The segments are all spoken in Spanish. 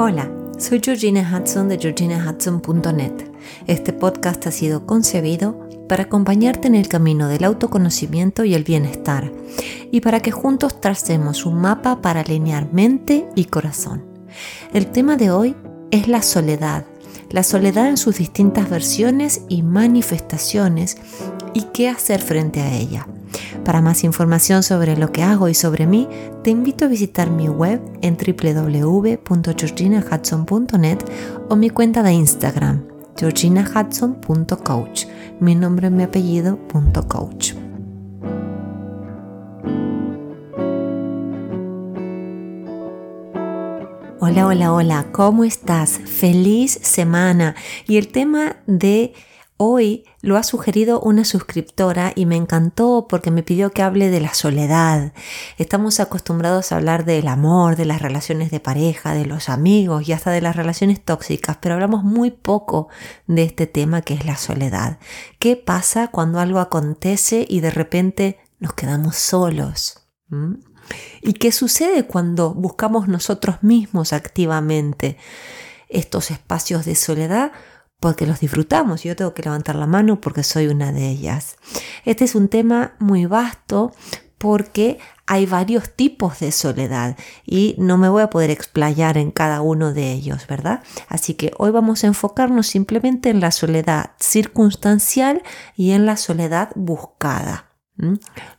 Hola, soy Georgina Hudson de georginahudson.net. Este podcast ha sido concebido para acompañarte en el camino del autoconocimiento y el bienestar y para que juntos tracemos un mapa para alinear mente y corazón. El tema de hoy es la soledad, la soledad en sus distintas versiones y manifestaciones y qué hacer frente a ella. Para más información sobre lo que hago y sobre mí, te invito a visitar mi web en www.georginahudson.net o mi cuenta de Instagram, georginahudson.coach, mi nombre y mi apellido .coach. Hola, hola, hola, ¿cómo estás? Feliz semana. Y el tema de Hoy lo ha sugerido una suscriptora y me encantó porque me pidió que hable de la soledad. Estamos acostumbrados a hablar del amor, de las relaciones de pareja, de los amigos y hasta de las relaciones tóxicas, pero hablamos muy poco de este tema que es la soledad. ¿Qué pasa cuando algo acontece y de repente nos quedamos solos? ¿Mm? ¿Y qué sucede cuando buscamos nosotros mismos activamente estos espacios de soledad? Porque los disfrutamos. Yo tengo que levantar la mano porque soy una de ellas. Este es un tema muy vasto porque hay varios tipos de soledad y no me voy a poder explayar en cada uno de ellos, ¿verdad? Así que hoy vamos a enfocarnos simplemente en la soledad circunstancial y en la soledad buscada.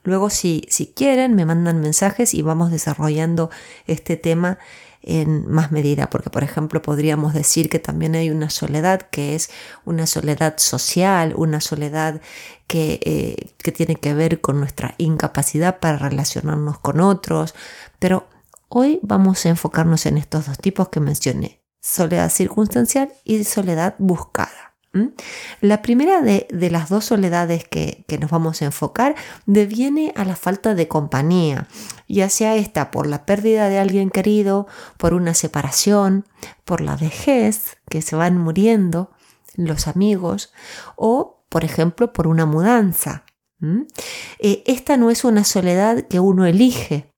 Luego, si, si quieren, me mandan mensajes y vamos desarrollando este tema en más medida, porque por ejemplo podríamos decir que también hay una soledad que es una soledad social, una soledad que, eh, que tiene que ver con nuestra incapacidad para relacionarnos con otros, pero hoy vamos a enfocarnos en estos dos tipos que mencioné, soledad circunstancial y soledad buscada. La primera de, las dos soledades que, nos vamos a enfocar deviene a la falta de compañía, ya sea esta por la pérdida de alguien querido, por una separación, por la vejez, que se van muriendo los amigos, o por ejemplo por una mudanza. Eh, esta no es una soledad que uno elige,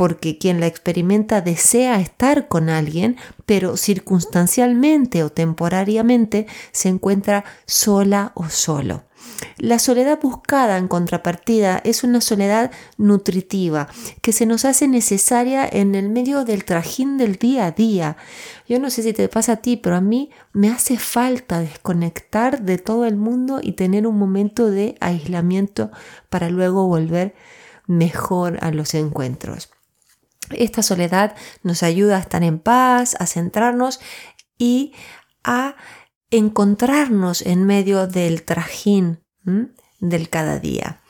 porque quien la experimenta desea estar con alguien, pero circunstancialmente o temporariamente se encuentra sola o solo. La soledad buscada en contrapartida es una soledad nutritiva que se nos hace necesaria en el medio del trajín del día a día. Yo no sé si te pasa a ti, pero a mí me hace falta desconectar de todo el mundo y tener un momento de aislamiento para luego volver mejor a los encuentros. Esta soledad nos ayuda a estar en paz, a centrarnos y a encontrarnos en medio del trajín del cada día.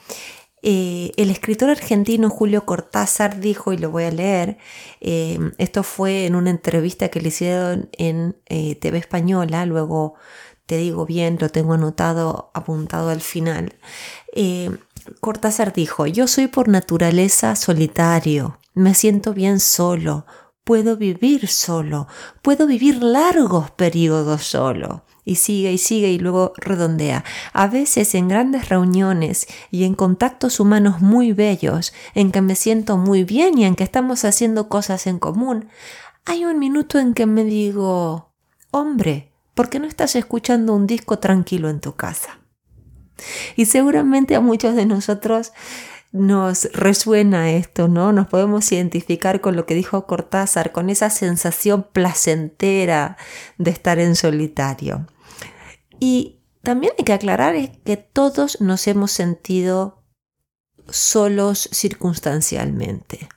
Eh, el escritor argentino Julio Cortázar dijo, y lo voy a leer, eh, esto fue en una entrevista que le hicieron en eh, TV Española, luego te digo bien, lo tengo anotado, apuntado al final. Cortázar dijo, yo soy por naturaleza solitario, me siento bien solo, puedo vivir solo, puedo vivir largos periodos solo. Y sigue y sigue y luego redondea. A veces en grandes reuniones y en contactos humanos muy bellos, en que me siento muy bien y en que estamos haciendo cosas en común, hay un minuto en que me digo, hombre, ¿por qué no estás escuchando un disco tranquilo en tu casa? Y seguramente a muchos de nosotros nos resuena esto, ¿no? Nos podemos identificar con lo que dijo Cortázar, con esa sensación placentera de estar en solitario. Y también hay que aclarar que todos nos hemos sentido solos circunstancialmente.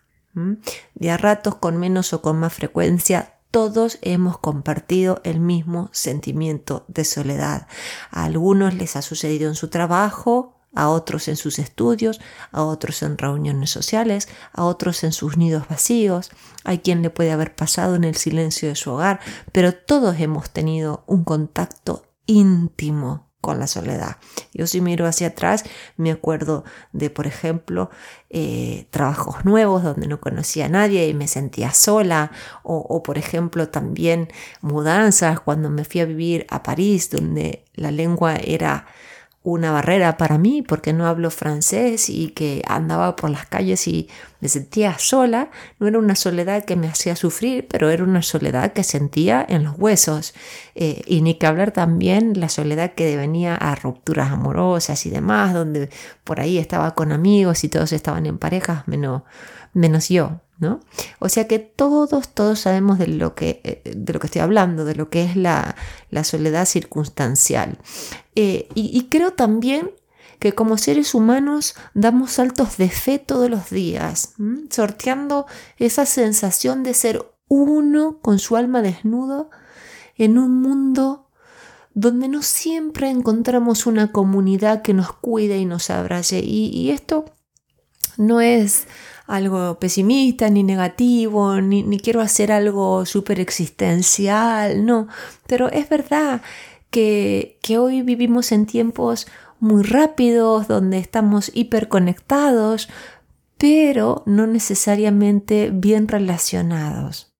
De a ratos con menos o con más frecuencia, todos hemos compartido el mismo sentimiento de soledad. A algunos les ha sucedido en su trabajo, a otros en sus estudios, a otros en reuniones sociales, a otros en sus nidos vacíos, hay quien le puede haber pasado en el silencio de su hogar, pero todos hemos tenido un contacto íntimo con la soledad. Yo si miro hacia atrás, me acuerdo de, por ejemplo, eh, trabajos nuevos donde no conocía a nadie y me sentía sola, o, o, por ejemplo también mudanzas cuando me fui a vivir a París, donde la lengua era una barrera para mí porque no hablo francés y que andaba por las calles y me sentía sola, no era una soledad que me hacía sufrir, pero era una soledad que sentía en los huesos. Eh, y ni que hablar también la soledad que venía a rupturas amorosas y demás, donde por ahí estaba con amigos y todos estaban en parejas, menos, menos yo. ¿No? O sea que todos, todos sabemos de lo que, eh, de lo que estoy hablando, de lo que es la, la soledad circunstancial. Eh, y, creo también que como seres humanos damos saltos de fe todos los días, sorteando esa sensación de ser uno con su alma desnudo en un mundo donde no siempre encontramos una comunidad que nos cuide y nos abrace. Y, esto no es algo pesimista ni negativo, ni, ni quiero hacer algo súper existencial, no, pero es verdad que, hoy vivimos en tiempos muy rápidos, donde estamos hiperconectados, pero no necesariamente bien relacionados.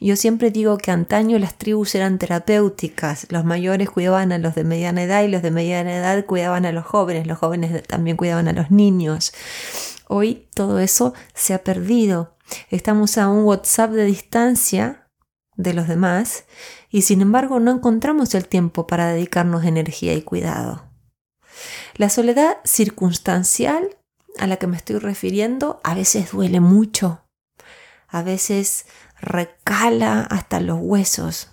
Yo siempre digo que antaño las tribus eran terapéuticas, los mayores cuidaban a los de mediana edad y los de mediana edad cuidaban a los jóvenes, los jóvenes también cuidaban a los niños. Hoy todo eso se ha perdido. Estamos a un WhatsApp de distancia de los demás y sin embargo no encontramos el tiempo para dedicarnos energía y cuidado. La soledad circunstancial a la que me estoy refiriendo a veces duele mucho, a veces recala hasta los huesos.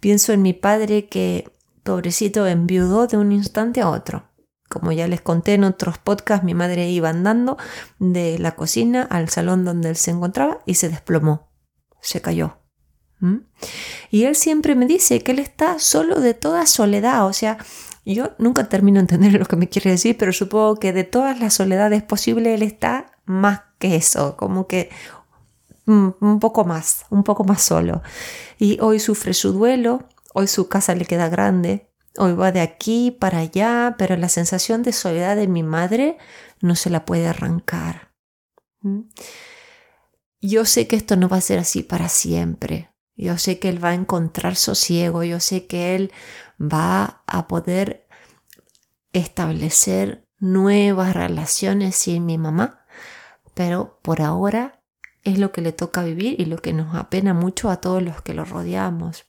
Pienso en mi padre que, pobrecito, enviudó de un instante a otro. Como ya les conté en otros podcasts, mi madre iba andando de la cocina al salón donde él se encontraba y se desplomó, se cayó. Y él siempre me dice que él está solo de toda soledad, o sea, yo nunca termino de entender lo que me quiere decir, pero supongo que de todas las soledades posibles él está más que eso, como que un poco más, un poco más solo. Y hoy sufre su duelo, hoy su casa le queda grande, hoy va de aquí para allá, pero la sensación de soledad de mi madre no se la puede arrancar. Yo sé que esto no va a ser así para siempre. Yo sé que él va a encontrar sosiego, yo sé que él va a poder establecer nuevas relaciones sin mi mamá, pero por ahora es lo que le toca vivir y lo que nos apena mucho a todos los que lo rodeamos.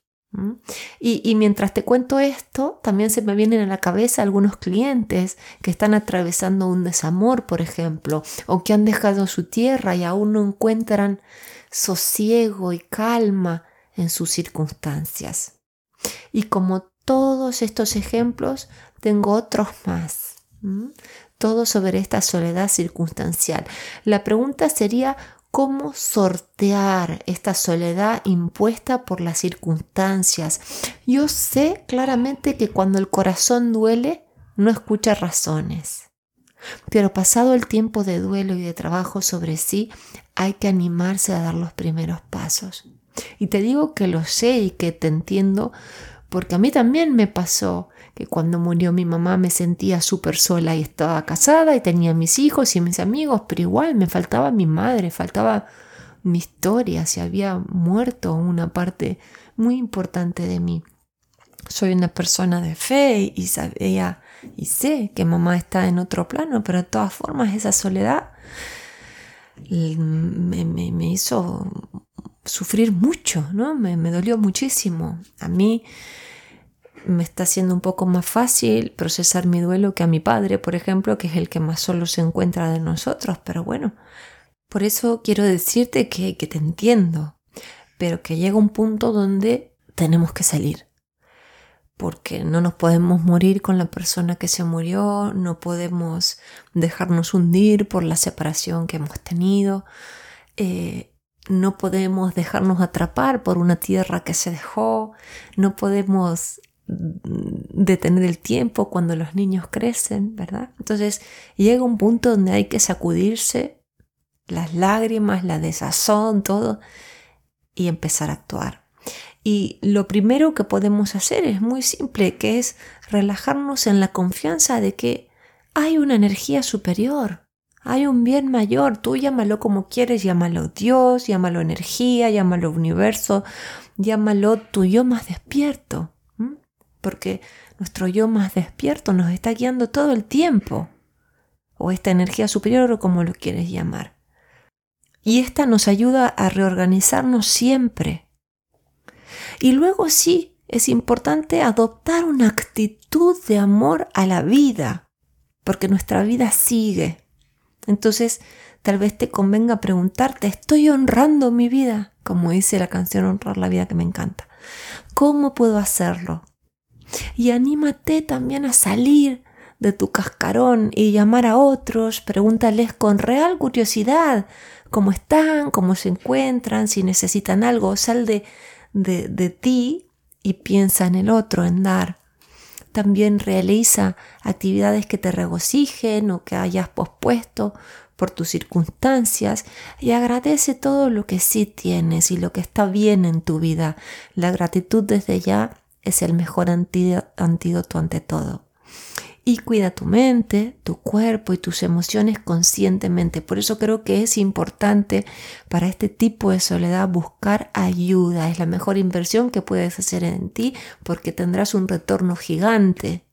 Y, y, mientras te cuento esto, también se me vienen a la cabeza algunos clientes que están atravesando un desamor, por ejemplo, o que han dejado su tierra y aún no encuentran sosiego y calma en sus circunstancias. Y como todos estos ejemplos, tengo otros más. Todo sobre esta soledad circunstancial. La pregunta sería, ¿cómo sortear esta soledad impuesta por las circunstancias? Yo sé claramente que cuando el corazón duele, no escucha razones. Pero pasado el tiempo de duelo y de trabajo sobre sí, hay que animarse a dar los primeros pasos. Y te digo que lo sé y que te entiendo porque a mí también me pasó que cuando murió mi mamá me sentía súper sola y estaba casada y tenía mis hijos y mis amigos, pero igual me faltaba mi madre, faltaba mi historia, se había muerto una parte muy importante de mí. Soy una persona de fe y sabía y sé que mamá está en otro plano, pero de todas formas esa soledad me, me hizo sufrir mucho, ¿no? Me, dolió muchísimo. A mí me está siendo un poco más fácil procesar mi duelo que a mi padre, por ejemplo, que es el que más solo se encuentra de nosotros, pero bueno, por eso quiero decirte que, te entiendo, pero que llega un punto donde tenemos que salir, porque no nos podemos morir con la persona que se murió, no podemos dejarnos hundir por la separación que hemos tenido. Eh, no podemos dejarnos atrapar por una tierra que se dejó, no podemos detener el tiempo cuando los niños crecen, ¿verdad? Entonces llega un punto donde hay que sacudirse las lágrimas, la desazón, todo, y empezar a actuar. Y lo primero que podemos hacer es muy simple, que es relajarnos en la confianza de que hay una energía superior, hay un bien mayor, tú llámalo como quieres, llámalo Dios, llámalo energía, llámalo universo, llámalo tu yo más despierto. porque nuestro yo más despierto nos está guiando todo el tiempo, o esta energía superior o como lo quieres llamar. Y esta nos ayuda a reorganizarnos siempre. Y luego sí, es importante adoptar una actitud de amor a la vida, porque nuestra vida sigue. Entonces, tal vez te convenga preguntarte, ¿estoy honrando mi vida? Como dice la canción Honrar la vida que me encanta. ¿Cómo puedo hacerlo? Y anímate también a salir de tu cascarón y llamar a otros, pregúntales con real curiosidad cómo están, cómo se encuentran, si necesitan algo, sal de, de, de ti y piensa en el otro, en dar. También realiza actividades que te regocijen o que hayas pospuesto por tus circunstancias y agradece todo lo que sí tienes y lo que está bien en tu vida. La gratitud desde ya es el mejor antídoto ante todo. Y cuida tu mente, tu cuerpo y tus emociones conscientemente. Por eso creo que es importante para este tipo de soledad buscar ayuda. Es la mejor inversión que puedes hacer en ti porque tendrás un retorno gigante.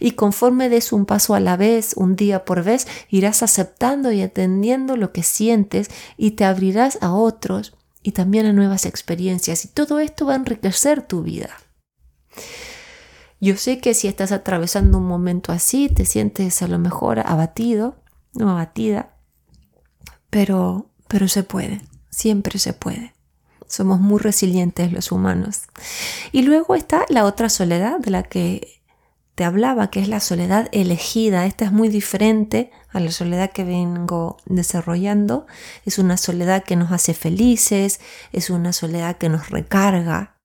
Y conforme des un paso a la vez, un día por vez, irás aceptando y atendiendo lo que sientes y te abrirás a otros y también a nuevas experiencias. Y todo esto va a enriquecer tu vida. Yo sé que si estás atravesando un momento así, te sientes a lo mejor abatido, no abatida, pero, pero se puede, siempre se puede. Somos muy resilientes los humanos. Y luego está la otra soledad de la que te hablaba, que es la soledad elegida. Esta es muy diferente a la soledad que vengo desarrollando. Es una soledad que nos hace felices, es una soledad que nos recarga,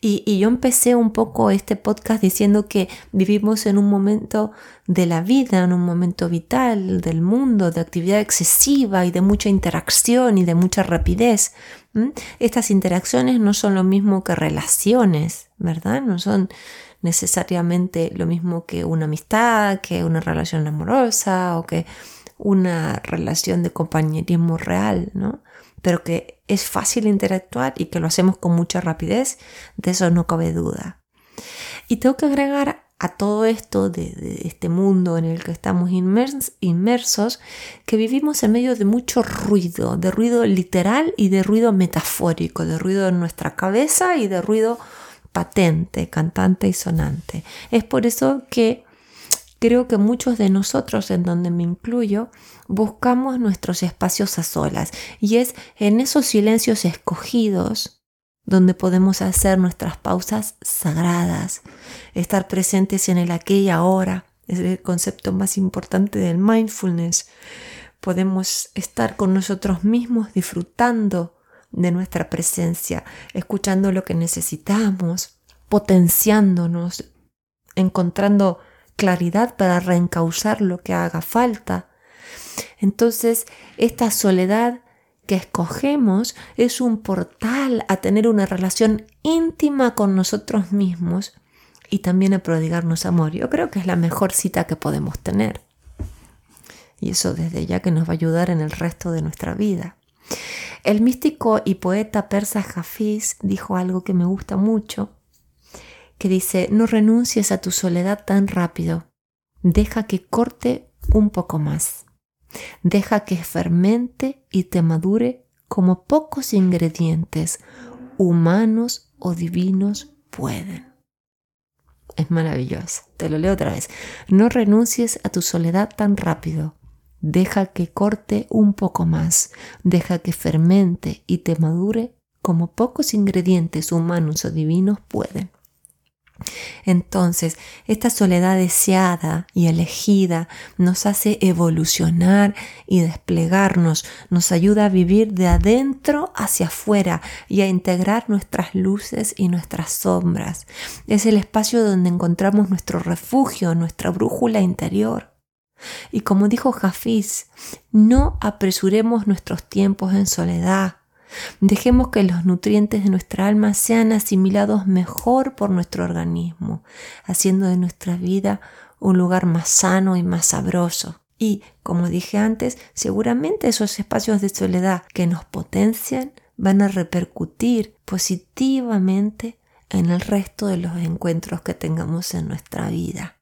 y, yo empecé un poco este podcast diciendo que vivimos en un momento de la vida, en un momento vital del mundo, de actividad excesiva y de mucha interacción y de mucha rapidez. Estas interacciones no son lo mismo que relaciones, ¿verdad? No son necesariamente lo mismo que una amistad, que una relación amorosa o que una relación de compañerismo real, ¿no? Pero que es fácil interactuar y que lo hacemos con mucha rapidez, de eso no cabe duda. Y tengo que agregar a todo esto de, este mundo en el que estamos inmersos, que vivimos en medio de mucho ruido, de ruido literal y de ruido metafórico, de ruido en nuestra cabeza y de ruido patente, cantante y sonante. Es por eso que creo que muchos de nosotros, en donde me incluyo, buscamos nuestros espacios a solas y es en esos silencios escogidos donde podemos hacer nuestras pausas sagradas, estar presentes en el aquí y ahora, es el concepto más importante del mindfulness. Podemos estar con nosotros mismos disfrutando de nuestra presencia, escuchando lo que necesitamos, potenciándonos, encontrando claridad para reencauzar lo que haga falta. Entonces, esta soledad que escogemos es un portal a tener una relación íntima con nosotros mismos y también a prodigarnos amor. Yo creo que es la mejor cita que podemos tener. Y eso desde ya que nos va a ayudar en el resto de nuestra vida. El místico y poeta persa Hafiz dijo algo que me gusta mucho que dice, no renuncies a tu soledad tan rápido, deja que corte un poco más, deja que fermente y te madure como pocos ingredientes, humanos o divinos, pueden. Es maravilloso, te lo leo otra vez. No renuncies a tu soledad tan rápido, deja que corte un poco más, deja que fermente y te madure como pocos ingredientes humanos o divinos pueden. Entonces, esta soledad deseada y elegida nos hace evolucionar y desplegarnos, nos ayuda a vivir de adentro hacia afuera y a integrar nuestras luces y nuestras sombras. Es el espacio donde encontramos nuestro refugio, nuestra brújula interior. Y como dijo Jafiz, no apresuremos nuestros tiempos en soledad Dejemos que los nutrientes de nuestra alma sean asimilados mejor por nuestro organismo, haciendo de nuestra vida un lugar más sano y más sabroso. Y, como dije antes, seguramente esos espacios de soledad que nos potencian van a repercutir positivamente en el resto de los encuentros que tengamos en nuestra vida.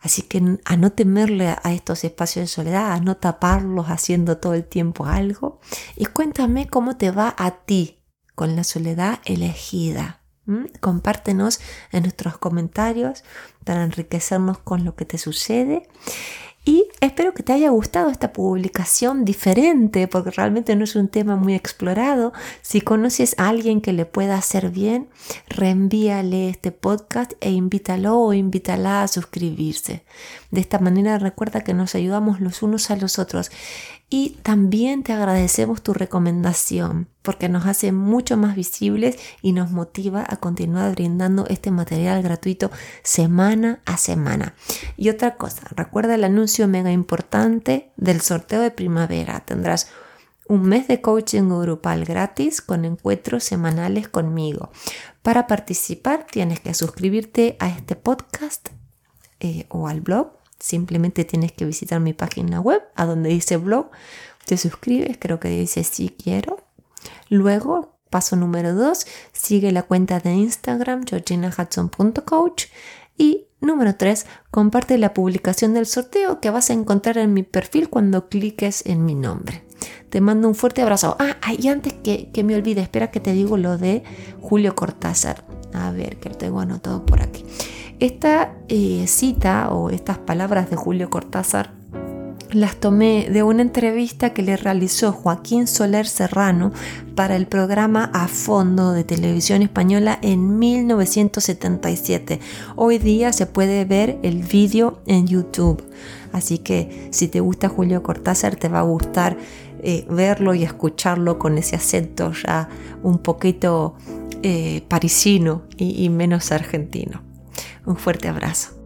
Así que a no temerle a estos espacios de soledad, a no taparlos haciendo todo el tiempo algo. Y cuéntame cómo te va a ti con la soledad elegida. Compártenos en nuestros comentarios para enriquecernos con lo que te sucede. Y espero que te haya gustado esta publicación diferente, porque realmente no es un tema muy explorado. Si conoces a alguien que le pueda hacer bien, reenvíale este podcast e invítalo o invítala a suscribirse. De esta manera recuerda que nos ayudamos los unos a los otros. Y también te agradecemos tu recomendación porque nos hace mucho más visibles y nos motiva a continuar brindando este material gratuito semana a semana. Y otra cosa, recuerda el anuncio mega importante del sorteo de primavera. Tendrás un mes de coaching grupal gratis con encuentros semanales conmigo. Para participar tienes que suscribirte a este podcast eh, o al blog Simplemente tienes que visitar mi página web, a donde dice blog, te suscribes, creo que dice sí quiero. Luego, paso número 2, sigue la cuenta de Instagram georginahudson.coach y número 3, comparte la publicación del sorteo que vas a encontrar en mi perfil cuando cliques en mi nombre. Te mando un fuerte abrazo. Ah, y antes que, que me olvide, espera que te digo lo de Julio Cortázar. A ver, que lo tengo anotado por aquí. Esta eh, cita o estas palabras de Julio Cortázar las tomé de una entrevista que le realizó Joaquín Soler Serrano para el programa A Fondo de Televisión Española en 1977. Hoy día se puede ver el vídeo en YouTube. Así que si te gusta Julio Cortázar te va a gustar eh, verlo y escucharlo con ese acento ya un poquito eh, parisino y menos argentino. Un fuerte abrazo.